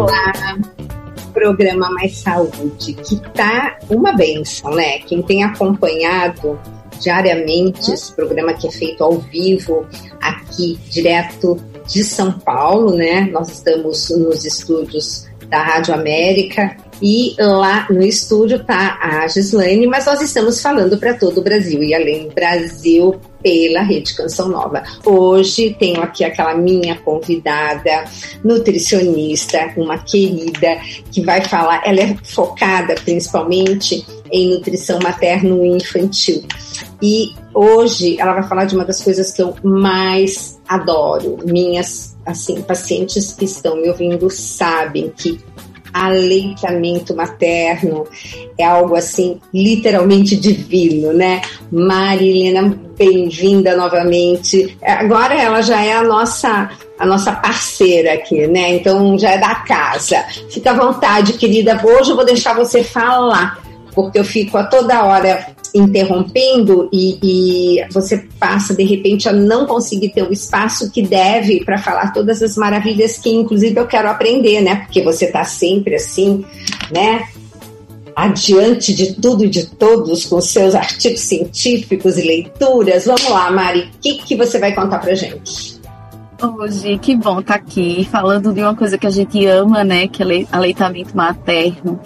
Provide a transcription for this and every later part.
Olá, programa Mais Saúde, que tá uma benção, né? Quem tem acompanhado diariamente esse programa que é feito ao vivo aqui direto de São Paulo, né? Nós estamos nos estúdios da Rádio América e lá no estúdio tá a Gislaine, mas nós estamos falando para todo o Brasil e além do Brasil pela Rede Canção Nova. Hoje tenho aqui aquela minha convidada, nutricionista, uma querida, que vai falar, ela é focada principalmente em nutrição materno e infantil. E hoje ela vai falar de uma das coisas que eu mais adoro. Minhas assim, pacientes que estão me ouvindo sabem que aleitamento materno é algo assim literalmente divino, né? Marilena, bem-vinda novamente. Agora ela já é a nossa a nossa parceira aqui, né? Então já é da casa. Fica à vontade, querida. Hoje eu vou deixar você falar, porque eu fico a toda hora interrompendo e, e, você passa de repente a não conseguir ter o espaço que deve para falar todas as maravilhas que inclusive eu quero aprender, né? Porque você está sempre assim, né? Adiante de tudo e de todos com seus artigos científicos e leituras. Vamos lá, Mari, o que, que você vai contar para gente? Hoje, que bom estar tá aqui falando de uma coisa que a gente ama, né? Que é aleitamento materno.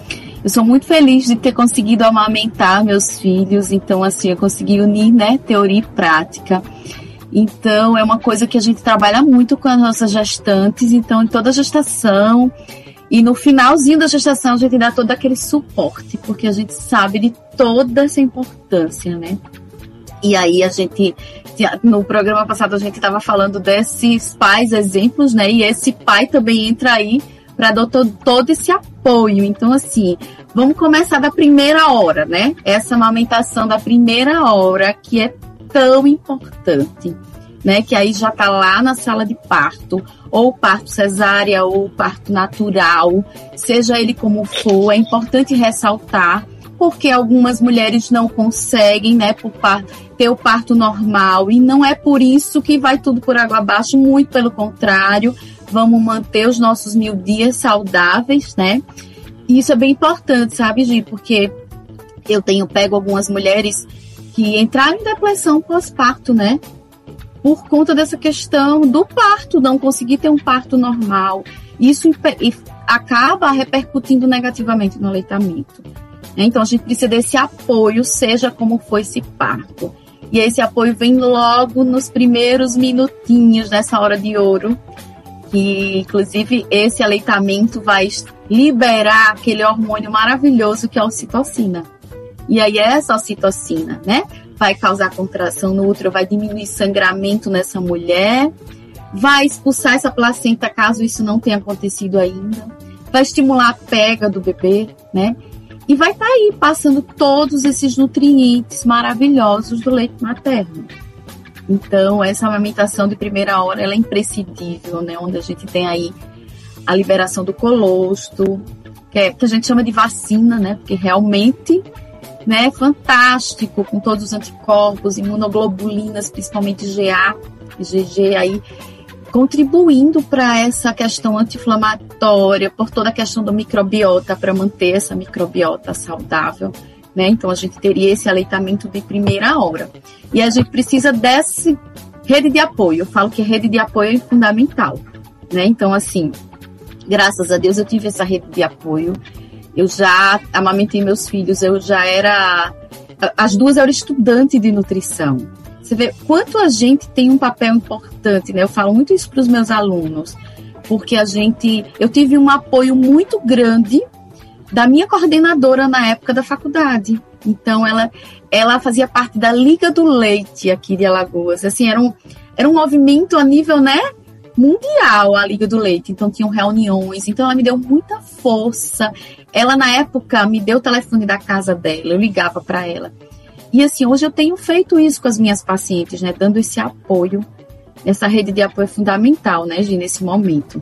Eu sou muito feliz de ter conseguido amamentar meus filhos, então assim, eu consegui unir, né, teoria e prática. Então, é uma coisa que a gente trabalha muito com as nossas gestantes, então em toda gestação e no finalzinho da gestação a gente dá todo aquele suporte, porque a gente sabe de toda essa importância, né? E aí a gente no programa passado a gente estava falando desses pais exemplos, né? E esse pai também entra aí para dar todo esse apoio. Então, assim, vamos começar da primeira hora, né? Essa amamentação da primeira hora que é tão importante, né? Que aí já tá lá na sala de parto, ou parto cesárea, ou parto natural, seja ele como for, é importante ressaltar porque algumas mulheres não conseguem, né, ter o parto normal e não é por isso que vai tudo por água abaixo, muito pelo contrário, vamos manter os nossos mil dias saudáveis, né? E isso é bem importante, sabe, Gi? Porque eu tenho pego algumas mulheres que entraram em depressão pós-parto, né? Por conta dessa questão do parto, não conseguir ter um parto normal. Isso acaba repercutindo negativamente no aleitamento. Então a gente precisa desse apoio, seja como for esse parto. E esse apoio vem logo nos primeiros minutinhos dessa hora de ouro, que inclusive esse aleitamento vai liberar aquele hormônio maravilhoso que é a ocitocina. E aí essa ocitocina, né, vai causar contração no útero, vai diminuir sangramento nessa mulher, vai expulsar essa placenta caso isso não tenha acontecido ainda, vai estimular a pega do bebê, né? E vai estar tá aí passando todos esses nutrientes maravilhosos do leite materno. Então, essa amamentação de primeira hora ela é imprescindível, né? Onde a gente tem aí a liberação do colostro, que, é, que a gente chama de vacina, né? Porque realmente né, é fantástico, com todos os anticorpos, imunoglobulinas, principalmente GA, GG aí, contribuindo para essa questão anti-inflamatória, por toda a questão do microbiota, para manter essa microbiota saudável né? Então a gente teria esse aleitamento de primeira hora. E a gente precisa desse rede de apoio. Eu falo que rede de apoio é fundamental, né? Então assim, graças a Deus eu tive essa rede de apoio. Eu já amamentei meus filhos, eu já era as duas eram estudantes de nutrição. Você vê quanto a gente tem um papel importante, né? Eu falo muito isso para os meus alunos, porque a gente, eu tive um apoio muito grande da minha coordenadora na época da faculdade. Então ela ela fazia parte da Liga do Leite aqui de Alagoas. Assim, era um, era um movimento a nível, né, mundial a Liga do Leite. Então tinham reuniões. Então ela me deu muita força. Ela na época me deu o telefone da casa dela, eu ligava para ela. E assim, hoje eu tenho feito isso com as minhas pacientes, né, dando esse apoio. Essa rede de apoio é fundamental, né, Gi, nesse momento.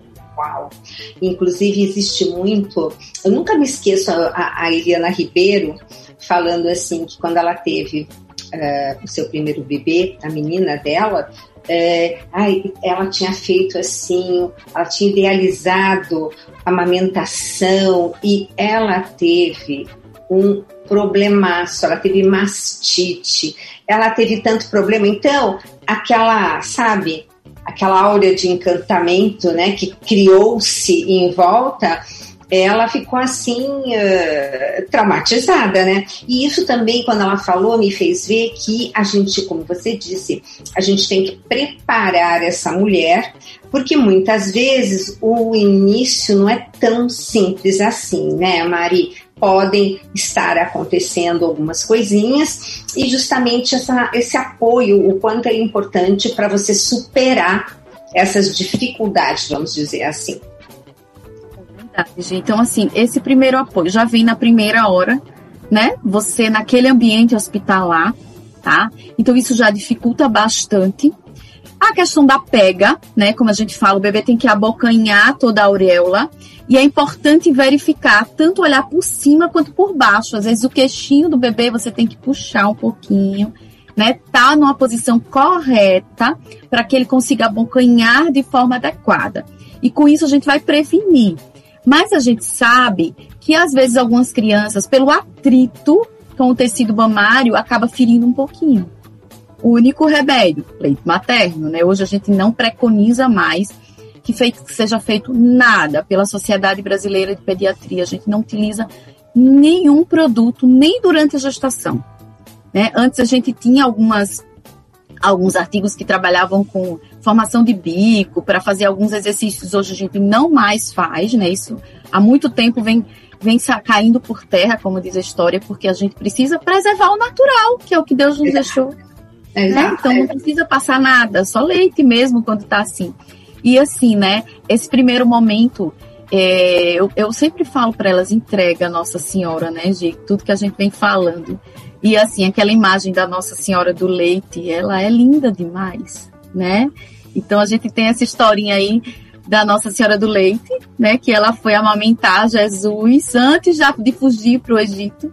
Inclusive, existe muito. Eu nunca me esqueço a, a Eliana Ribeiro falando assim que quando ela teve uh, o seu primeiro bebê, a menina dela, é, ai, ela tinha feito assim, ela tinha idealizado a amamentação e ela teve um problemaço, ela teve mastite, ela teve tanto problema. Então, aquela, sabe, aquela áurea de encantamento, né, que criou-se em volta, ela ficou assim uh, traumatizada, né? E isso também, quando ela falou, me fez ver que a gente, como você disse, a gente tem que preparar essa mulher, porque muitas vezes o início não é tão simples assim, né, Mari? Podem estar acontecendo algumas coisinhas e justamente essa, esse apoio, o quanto é importante para você superar essas dificuldades, vamos dizer assim. Então, assim, esse primeiro apoio já vem na primeira hora, né? Você naquele ambiente hospitalar, tá? Então, isso já dificulta bastante. A questão da pega, né? Como a gente fala, o bebê tem que abocanhar toda a auréola. E é importante verificar, tanto olhar por cima quanto por baixo. Às vezes o queixinho do bebê você tem que puxar um pouquinho, né? Tá numa posição correta para que ele consiga abocanhar de forma adequada. E com isso a gente vai prevenir mas a gente sabe que às vezes algumas crianças, pelo atrito com o tecido mamário, acaba ferindo um pouquinho. Único remédio, leite materno, né? Hoje a gente não preconiza mais que, feito, que seja feito nada pela Sociedade Brasileira de Pediatria. A gente não utiliza nenhum produto, nem durante a gestação. Né? Antes a gente tinha algumas alguns artigos que trabalhavam com formação de bico, para fazer alguns exercícios. Hoje a gente não mais faz, né? Isso há muito tempo vem, vem caindo por terra, como diz a história, porque a gente precisa preservar o natural, que é o que Deus nos deixou. Né? Então não precisa passar nada, só leite mesmo quando está assim. E assim, né? Esse primeiro momento, é, eu, eu sempre falo para elas, entrega a Nossa Senhora, né, de tudo que a gente vem falando. E assim, aquela imagem da Nossa Senhora do Leite, ela é linda demais, né? Então a gente tem essa historinha aí da Nossa Senhora do Leite, né? Que ela foi amamentar Jesus antes já de fugir para o Egito.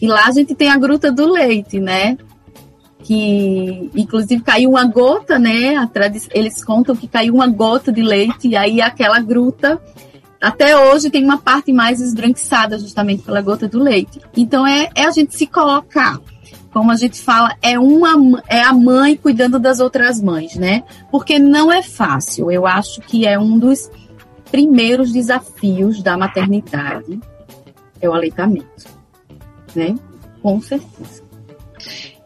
E lá a gente tem a Gruta do Leite, né? Que inclusive caiu uma gota, né? Eles contam que caiu uma gota de leite e aí aquela gruta até hoje tem uma parte mais esbranquiçada justamente pela gota do leite. Então é, é a gente se colocar, como a gente fala, é uma é a mãe cuidando das outras mães, né? Porque não é fácil. Eu acho que é um dos primeiros desafios da maternidade é o aleitamento, né? Com certeza.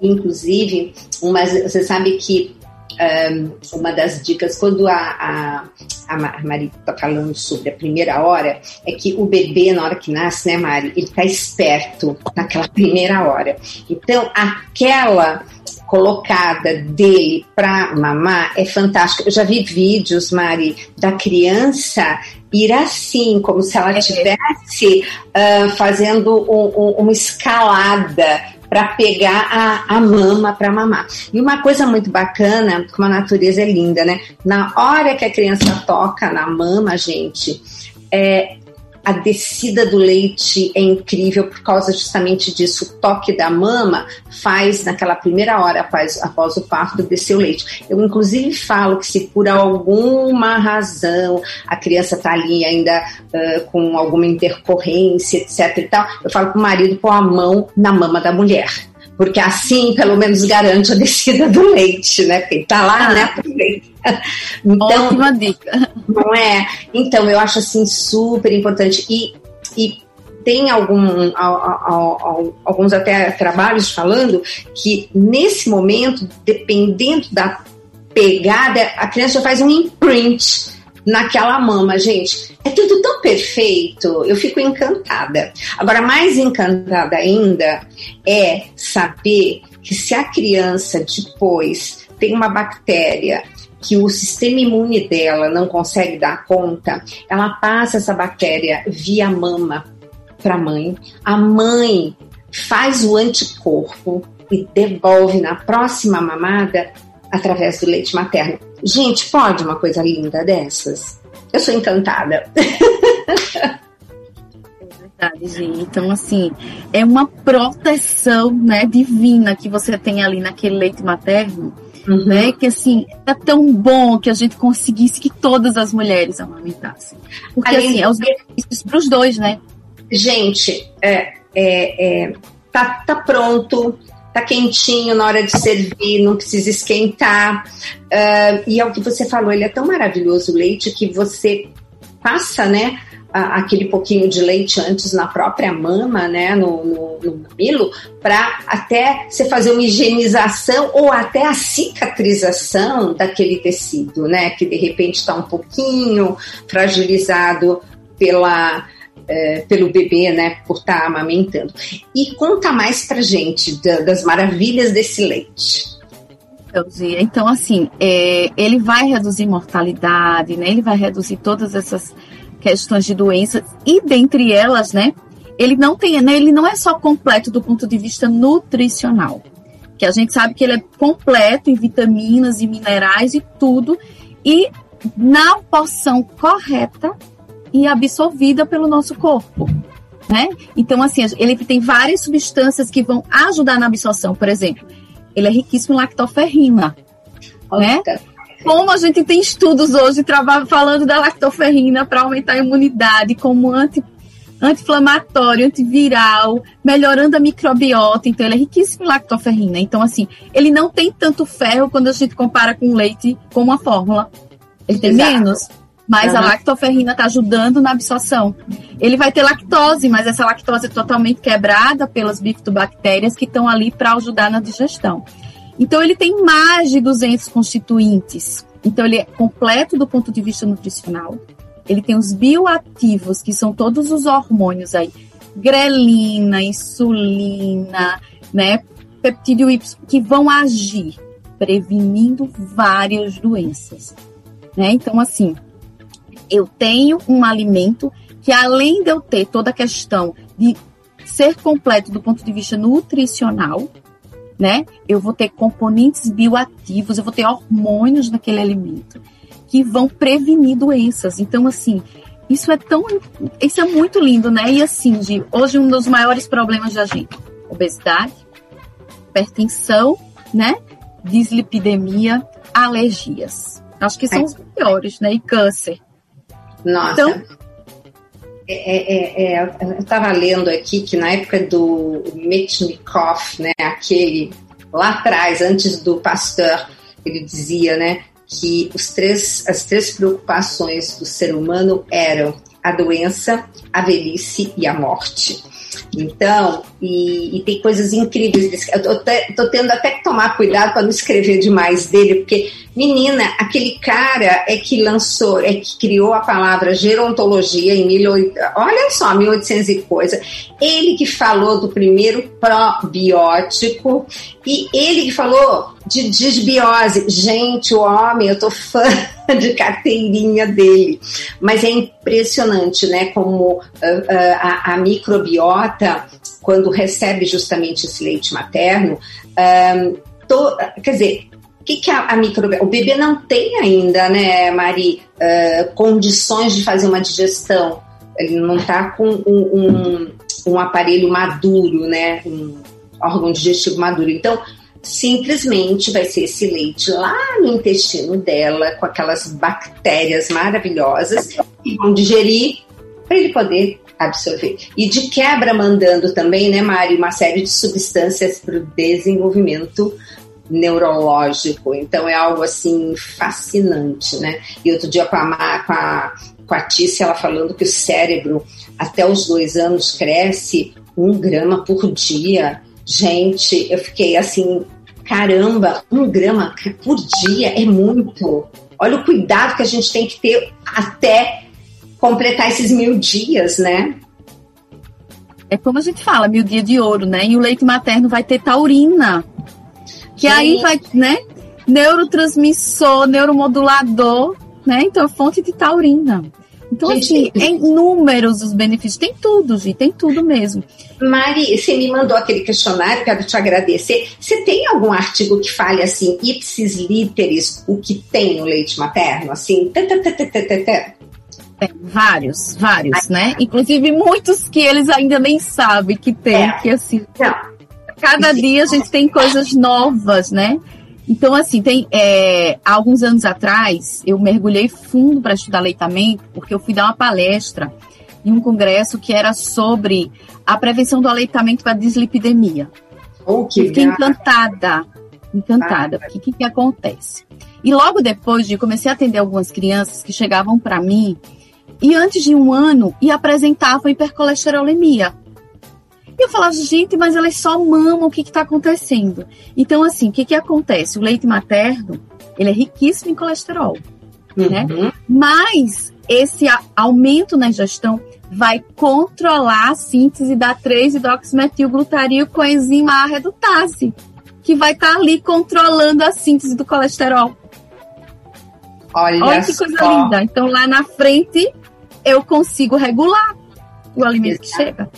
Inclusive, uma, você sabe que um, uma das dicas, quando a, a, a Mari está falando sobre a primeira hora, é que o bebê, na hora que nasce, né, Mari, ele está esperto naquela primeira hora. Então, aquela colocada dele para mamar é fantástica. Eu já vi vídeos, Mari, da criança ir assim, como se ela estivesse é. uh, fazendo um, um, uma escalada para pegar a, a mama para mamar. E uma coisa muito bacana, como a natureza é linda, né? Na hora que a criança toca na mama, gente, é, a descida do leite é incrível por causa justamente disso. O toque da mama faz, naquela primeira hora após, após o parto, descer o leite. Eu, inclusive, falo que se por alguma razão a criança está ali ainda uh, com alguma intercorrência, etc e tal, eu falo para o marido pôr a mão na mama da mulher porque assim pelo menos garante a descida do leite, né? Porque tá lá, ah, né? Então, Ótima dica. Não é? Então, eu acho assim super importante. E, e tem algum, alguns até trabalhos falando que nesse momento, dependendo da pegada, a criança faz um imprint naquela mama, gente. É tudo tão perfeito, eu fico encantada. Agora, mais encantada ainda é saber que se a criança depois tem uma bactéria que o sistema imune dela não consegue dar conta, ela passa essa bactéria via mama para a mãe. A mãe faz o anticorpo e devolve na próxima mamada através do leite materno. Gente, pode uma coisa linda dessas? Eu sou encantada. É verdade, gente. Então, assim, é uma proteção né, divina que você tem ali naquele leite materno uhum. né? Que assim, é tão bom que a gente conseguisse que todas as mulheres amamentassem. Porque Além assim, é os benefícios para os dois, né? Gente, é, é, é, tá, tá pronto, tá quentinho na hora de servir, não precisa esquentar. Uh, e é o que você falou, ele é tão maravilhoso o leite que você passa, né? aquele pouquinho de leite antes na própria mama, né, no, no, no mamilo, para até você fazer uma higienização ou até a cicatrização daquele tecido, né, que de repente está um pouquinho fragilizado pela é, pelo bebê, né, por estar tá amamentando. E conta mais pra gente da, das maravilhas desse leite. Então, assim, é, ele vai reduzir mortalidade, né? Ele vai reduzir todas essas questões de doenças e dentre elas, né? Ele não tem, né, ele não é só completo do ponto de vista nutricional, que a gente sabe que ele é completo em vitaminas e minerais e tudo, e na porção correta e absorvida pelo nosso corpo. Né? Então, assim, ele tem várias substâncias que vão ajudar na absorção. Por exemplo, ele é riquíssimo em lactoferrina. Né? Como a gente tem estudos hoje falando da lactoferrina para aumentar a imunidade como anti, anti-inflamatório, antiviral, melhorando a microbiota. Então, ele é riquíssimo em lactoferrina. Então, assim, ele não tem tanto ferro quando a gente compara com leite com uma fórmula. Ele tem Exato. menos mas uhum. a lactoferrina está ajudando na absorção. Ele vai ter lactose, mas essa lactose é totalmente quebrada pelas bifidobactérias que estão ali para ajudar na digestão. Então, ele tem mais de 200 constituintes. Então, ele é completo do ponto de vista nutricional. Ele tem os bioativos, que são todos os hormônios aí. Grelina, insulina, né? Peptídeo Y, que vão agir prevenindo várias doenças. Né? Então, assim, eu tenho um alimento que, além de eu ter toda a questão de ser completo do ponto de vista nutricional, né? Eu vou ter componentes bioativos, eu vou ter hormônios naquele alimento que vão prevenir doenças. Então, assim, isso é tão, isso é muito lindo, né? E assim, de, hoje um dos maiores problemas da gente, obesidade, hipertensão, né? Dislipidemia, alergias. Acho que são os piores, né? E câncer. Nossa. Então, é, é, é, eu estava lendo aqui que na época do Metchnikoff, né, aquele lá atrás, antes do Pasteur, ele dizia, né, que os três, as três preocupações do ser humano eram a doença, a velhice e a morte. Então, e, e, tem coisas incríveis. Eu tô, tô tendo até que tomar cuidado para não escrever demais dele, porque, menina, aquele cara é que lançou, é que criou a palavra gerontologia em 1800, olha só, 1800 e coisa. Ele que falou do primeiro probiótico e ele que falou de desbiose. Gente, o homem, eu tô fã de carteirinha dele. Mas é impressionante, né, como uh, uh, a, a microbiota quando recebe justamente esse leite materno, um, to, quer dizer, que, que a, a microbiota. O bebê não tem ainda, né, Mari, uh, condições de fazer uma digestão. Ele não está com um, um, um, aparelho maduro, né? Um órgão digestivo maduro. Então, simplesmente vai ser esse leite lá no intestino dela, com aquelas bactérias maravilhosas que vão digerir para ele poder absorver. E de quebra mandando também, né, Mari, uma série de substâncias para o desenvolvimento neurológico. Então é algo assim fascinante, né? E outro dia com a, com a, com a Tícia, ela falando que o cérebro até os dois anos cresce um grama por dia. Gente, eu fiquei assim, caramba, um grama por dia é muito. Olha o cuidado que a gente tem que ter até completar esses mil dias, né? É como a gente fala, mil dia de ouro, né? E o leite materno vai ter taurina. Que aí vai, né? Neurotransmissor, neuromodulador, né? Então, é fonte de taurina. Então, gente, assim, é inúmeros os benefícios. Tem tudo, gente, tem tudo mesmo. Mari, você me mandou aquele questionário, quero te agradecer. Você tem algum artigo que fale assim, ipsis literis, o que tem no leite materno? Assim, tem vários, vários, né? Inclusive muitos que eles ainda nem sabem que tem, é. que assim. Cada dia a gente tem coisas novas, né? Então, assim, tem é, alguns anos atrás, eu mergulhei fundo para estudar aleitamento, porque eu fui dar uma palestra em um congresso que era sobre a prevenção do aleitamento para dislipidemia. Oh, que fiquei encantada, encantada, ah, porque o que, que acontece? E logo depois de comecei a atender algumas crianças que chegavam para mim e antes de um ano e apresentavam hipercolesterolemia. E eu falava, gente, mas elas só mamam, o que está acontecendo? Então, assim, o que, que acontece? O leite materno, ele é riquíssimo em colesterol, né? uhum. né? Mas esse aumento na ingestão vai controlar a síntese da 3-hidroximetilglutario com a enzima A redutase, que vai estar tá ali controlando a síntese do colesterol. Olha, Olha que coisa só. linda. Então, lá na frente, eu consigo regular o alimento que chega.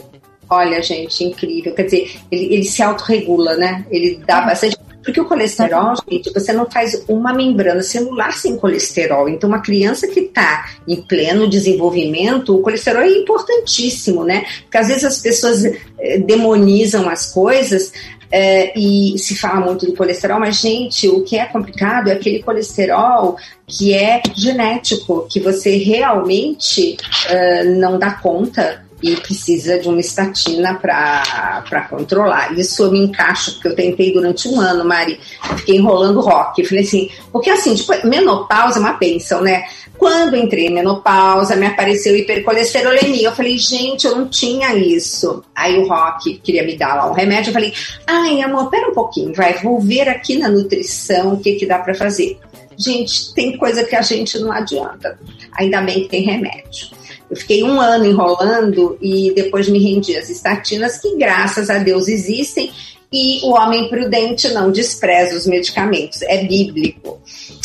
Olha, gente, incrível. Quer dizer, ele, ele se autorregula, né? Ele dá bastante. Porque o colesterol, gente, você não faz uma membrana celular sem colesterol. Então, uma criança que está em pleno desenvolvimento, o colesterol é importantíssimo, né? Porque às vezes as pessoas eh, demonizam as coisas, é, e se fala muito do colesterol, mas, gente, o que é complicado é aquele colesterol que é genético, que você realmente uh, não dá conta e precisa de uma estatina para controlar. Isso eu me encaixo, porque eu tentei durante um ano, Mari, fiquei enrolando rock. Falei assim, porque assim, tipo, menopausa é uma bênção, né? Quando entrei em menopausa, me apareceu hipercolesterolemia. Eu falei, gente, eu não tinha isso. Aí o Rock queria me dar lá um remédio. Eu falei, ai, amor, pera um pouquinho, vai, vou ver aqui na nutrição o que, que dá para fazer. Gente, tem coisa que a gente não adianta. Ainda bem que tem remédio. Eu fiquei um ano enrolando e depois me rendi às estatinas, que graças a Deus existem, e o homem prudente não despreza os medicamentos, é bíblico.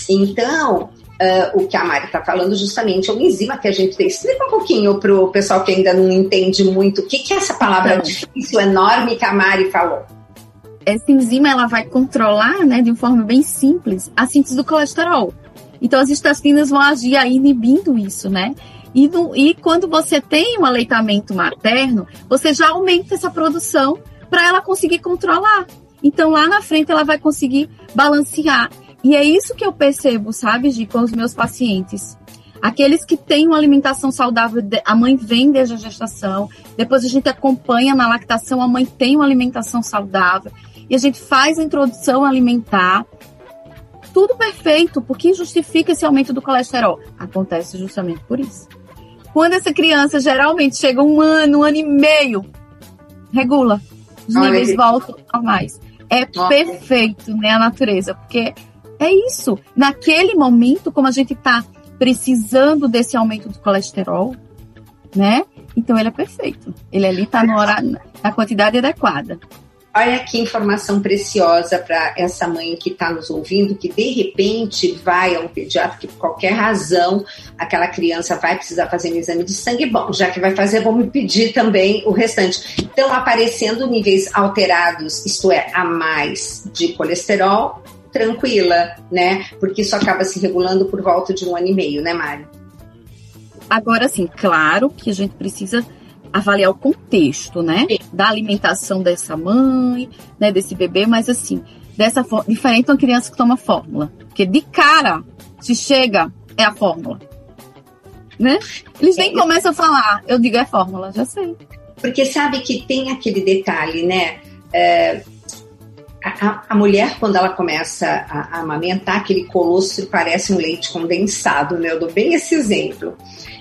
Então, uh, o que a Mari está falando justamente é uma enzima que a gente tem. Explica um pouquinho para o pessoal que ainda não entende muito o que, que é essa palavra então, difícil, enorme que a Mari falou. Essa enzima ela vai controlar, né, de uma forma bem simples, a síntese do colesterol. Então as estatinas vão agir aí inibindo isso, né? E, e quando você tem um aleitamento materno, você já aumenta essa produção para ela conseguir controlar. Então lá na frente ela vai conseguir balancear. E é isso que eu percebo, sabe, Gi, com os meus pacientes. Aqueles que têm uma alimentação saudável, a mãe vem desde a gestação, depois a gente acompanha na lactação, a mãe tem uma alimentação saudável, e a gente faz a introdução alimentar, tudo perfeito, porque justifica esse aumento do colesterol? Acontece justamente por isso. Quando essa criança geralmente chega um ano, um ano e meio, regula. Os Olha níveis aí. voltam normais. É Nossa. perfeito, né, a natureza, porque é isso. Naquele momento, como a gente está precisando desse aumento do colesterol, né? Então ele é perfeito. Ele ali está na quantidade adequada. Olha que informação preciosa para essa mãe que está nos ouvindo, que de repente vai a um pediatra, que por qualquer razão aquela criança vai precisar fazer um exame de sangue. Bom, já que vai fazer, vou me pedir também o restante. Então, aparecendo níveis alterados, isto é, a mais de colesterol, tranquila, né? Porque isso acaba se regulando por volta de um ano e meio, né, Mari? Agora, sim, claro que a gente precisa avaliar o contexto, né? Da alimentação dessa mãe, né? Desse bebê, mas assim, dessa forma, diferente de uma criança que toma fórmula. Porque de cara, se chega, é a fórmula. Né? Eles nem é, começam a falar, eu digo é fórmula, já sei. Porque sabe que tem aquele detalhe, né? É, a, a, mulher, quando ela começa a, a amamentar, aquele colostro parece um leite condensado, né? Eu dou bem esse exemplo.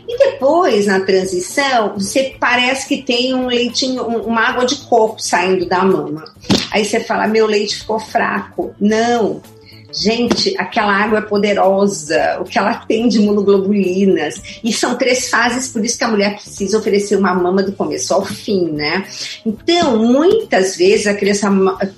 E depois, na transição, você parece que tem um leitinho, uma água de coco saindo da mama. Aí você fala, meu leite ficou fraco. Não, Gente, aquela água é poderosa, o que ela tem de imunoglobulinas. E são três fases, por isso que a mulher precisa oferecer uma mama do começo ao fim, né? Então, muitas vezes a criança,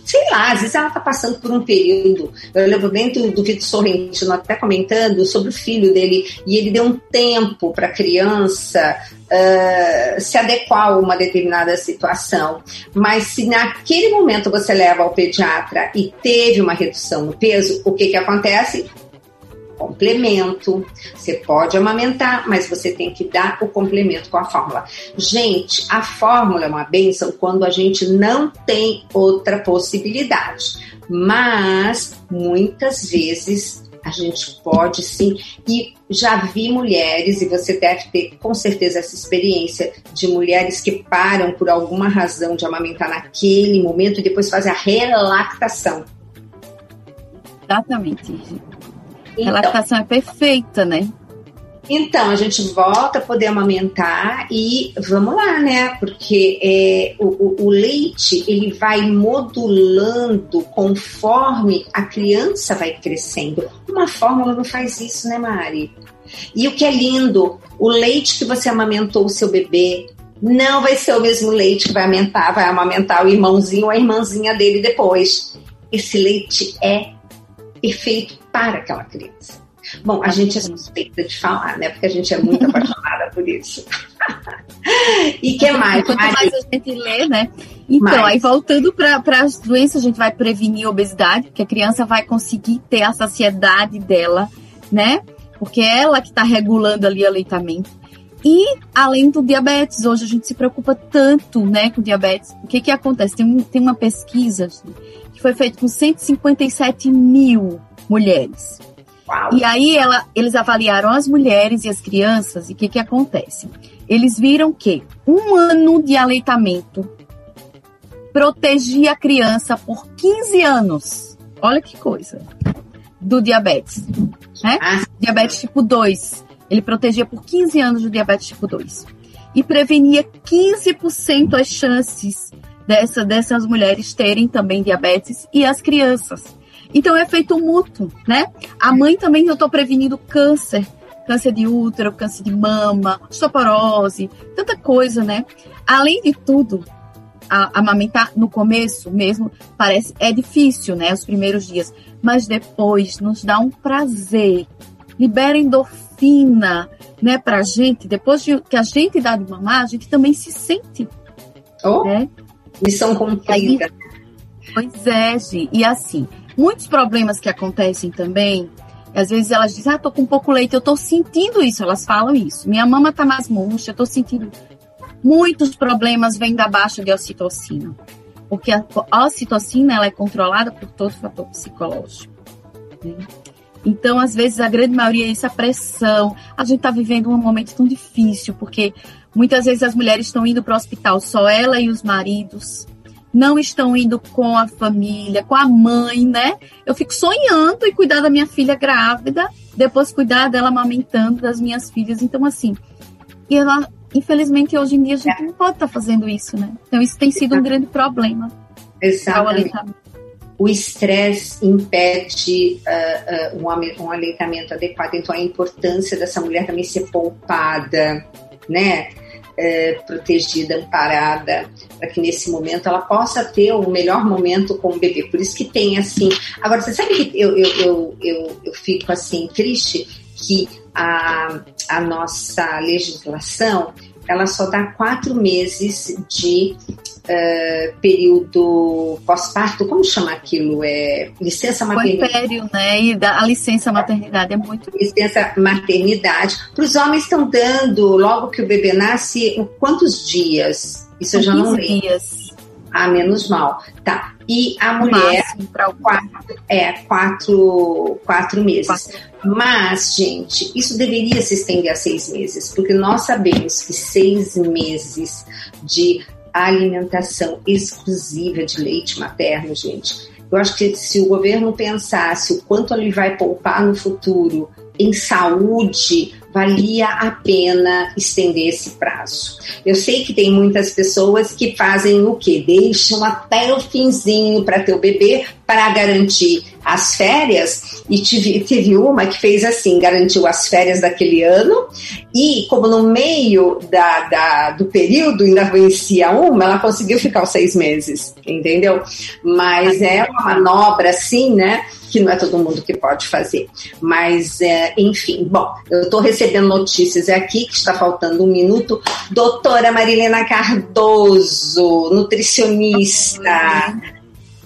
sei lá, às vezes ela tá passando por um período. Eu lembro bem do, do Vitor Sorrentino até comentando sobre o filho dele, e ele deu um tempo para a criança uh, se adequar a uma determinada situação. Mas se naquele momento você leva ao pediatra e teve uma redução no peso, o que, que acontece? complemento. Você pode amamentar, mas você tem que dar o complemento com a fórmula. Gente, a fórmula é uma benção quando a gente não tem outra possibilidade. Mas muitas vezes a gente pode sim. E já vi mulheres, e você deve ter com certeza essa experiência, de mulheres que param por alguma razão de amamentar naquele momento e depois fazem a relactação. Exatamente. Então, relactação é perfeita, né? Então, a gente volta a poder amamentar e vamos lá, né? Porque é, o, o, leite, ele vai modulando conforme a criança vai crescendo. Uma fórmula não faz isso, né, Mari? E o que é lindo, o leite que você amamentou o seu bebê não vai ser o mesmo leite que vai amamentar, vai amamentar o irmãozinho ou a irmãzinha dele depois. Esse leite é perfeito para aquela criança. Bom, a gente é suspeita de falar, né? Porque a gente é muito apaixonada por isso. e que mais? Quanto mais a gente lê, né? Então, mais. aí voltando para as doenças, a gente vai prevenir a obesidade, porque a criança vai conseguir ter a saciedade dela, né? Porque é ela que está regulando ali o aleitamento. E além do diabetes, hoje a gente se preocupa tanto, né, com diabetes. O que que acontece? Tem, um, tem uma pesquisa que foi feita com 157 mil mulheres. Uau. E aí ela, eles avaliaram as mulheres e as crianças e o que, que acontece? Eles viram que um ano de aleitamento protegia a criança por 15 anos. Olha que coisa. Do diabetes. Né? Ah. Diabetes tipo 2. Ele protegia por 15 anos do diabetes tipo 2. E prevenia 15% as chances dessa, dessas mulheres terem também diabetes e as crianças. Então é feito mútuo, né? A mãe também eu estou prevenindo câncer, câncer de útero, câncer de mama, osteoporose, tanta coisa, né? Além de tudo, a, amamentar no começo mesmo parece é difícil, né? Os primeiros dias, mas depois nos dá um prazer, libera endorfina, né? Pra gente, depois de, que a gente dá de mamar, a gente também se sente, oh, né? Missão cumprida. Pois é, Gi. E assim, muitos problemas que acontecem também, às vezes elas dizem, ah, tô com pouco leite, eu tô sentindo isso, elas falam isso. Minha mama tá mais murcha, eu tô sentindo. Muitos problemas vêm da baixa de ocitocina, porque a ocitocina ela é controlada por todo fator psicológico. Né? Então, às vezes, a grande maioria é essa pressão. A gente está vivendo um momento tão difícil, porque muitas vezes as mulheres estão indo para o hospital, só ela e os maridos não estão indo com a família, com a mãe, né? Eu fico sonhando em cuidar da minha filha grávida, depois cuidar dela amamentando das minhas filhas. Então, assim, e ela, infelizmente, hoje em dia a gente não pode estar tá fazendo isso, né? Então, isso tem sido um grande problema. Exatamente. O estresse impede uh, uh, um, um aleitamento adequado, então a importância dessa mulher também ser poupada, né? É, protegida, amparada, para que nesse momento ela possa ter o melhor momento com o bebê. Por isso que tem assim. Agora, você sabe que eu, eu, eu, eu, eu fico assim triste que a, a nossa legislação ela só dá quatro meses de uh, período pós-parto, como chama aquilo? É licença maternidade. Puerpério, né? E a licença maternidade é muito. Licença maternidade. Para os homens estão dando, logo que o bebê nasce, quantos dias? Isso eu já não lembro. dias. Ah, menos mal. Tá. E a mulher, quatro, é, quatro, quatro meses. Quatro. Mas, gente, isso deveria se estender a seis meses, porque nós sabemos que seis meses de alimentação exclusiva de leite materno, gente. Eu acho que se o governo pensasse o quanto ele vai poupar no futuro em saúde, valia a pena estender esse prazo. Eu sei que tem muitas pessoas que fazem o quê? Deixam até o finzinho para ter o bebê para garantir as férias e tive, teve uma que fez assim, garantiu as férias daquele ano e como no meio da, da, do período ainda vencia uma, ela conseguiu ficar os seis meses, entendeu? Mas é uma manobra assim, né? Que não é todo mundo que pode fazer. Mas, é, enfim, bom, eu estou recebendo notícias aqui que está faltando um minuto. Doutora Marilena Cardoso, nutricionista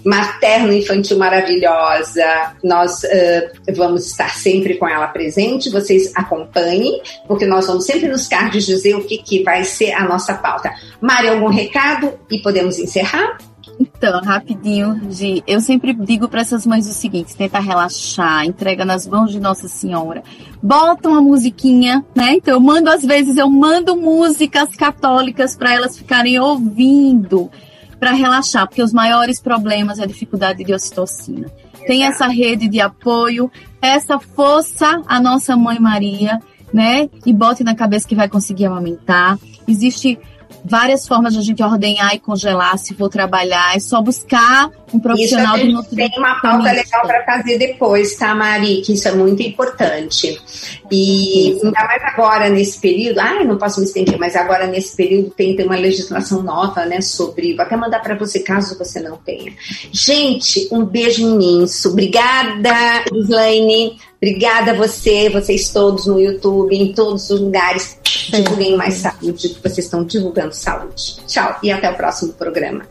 materno-infantil maravilhosa. Nós uh, vamos estar sempre com ela presente. Vocês acompanhem, porque nós vamos sempre nos cards dizer o que, que vai ser a nossa pauta. Mari, algum recado e podemos encerrar? Então, rapidinho, Gi, eu sempre digo para essas mães o seguinte: tenta relaxar, entrega nas mãos de Nossa Senhora, bota uma musiquinha, né? Então, eu mando, às vezes, eu mando músicas católicas para elas ficarem ouvindo, para relaxar, porque os maiores problemas é a dificuldade de ocitocina. Tem essa rede de apoio, essa força, a nossa Mãe Maria, né? E bote na cabeça que vai conseguir amamentar. Existe várias formas de a gente ordenhar e congelar se for trabalhar. É só buscar um profissional isso de nutrição. Tem uma pauta legal para fazer depois, tá, Mari? Que isso é muito importante. E isso. ainda mais agora, nesse período, ah, não posso me estender, mas agora nesse período tem, tem uma legislação nova, né, sobre. Vou até mandar para você caso você não tenha. Gente, um beijo imenso. Obrigada, Islaine. Obrigada a você, vocês todos no YouTube, em todos os lugares. Divulguem mais saúde, que vocês estão divulgando saúde. Tchau e até o próximo programa.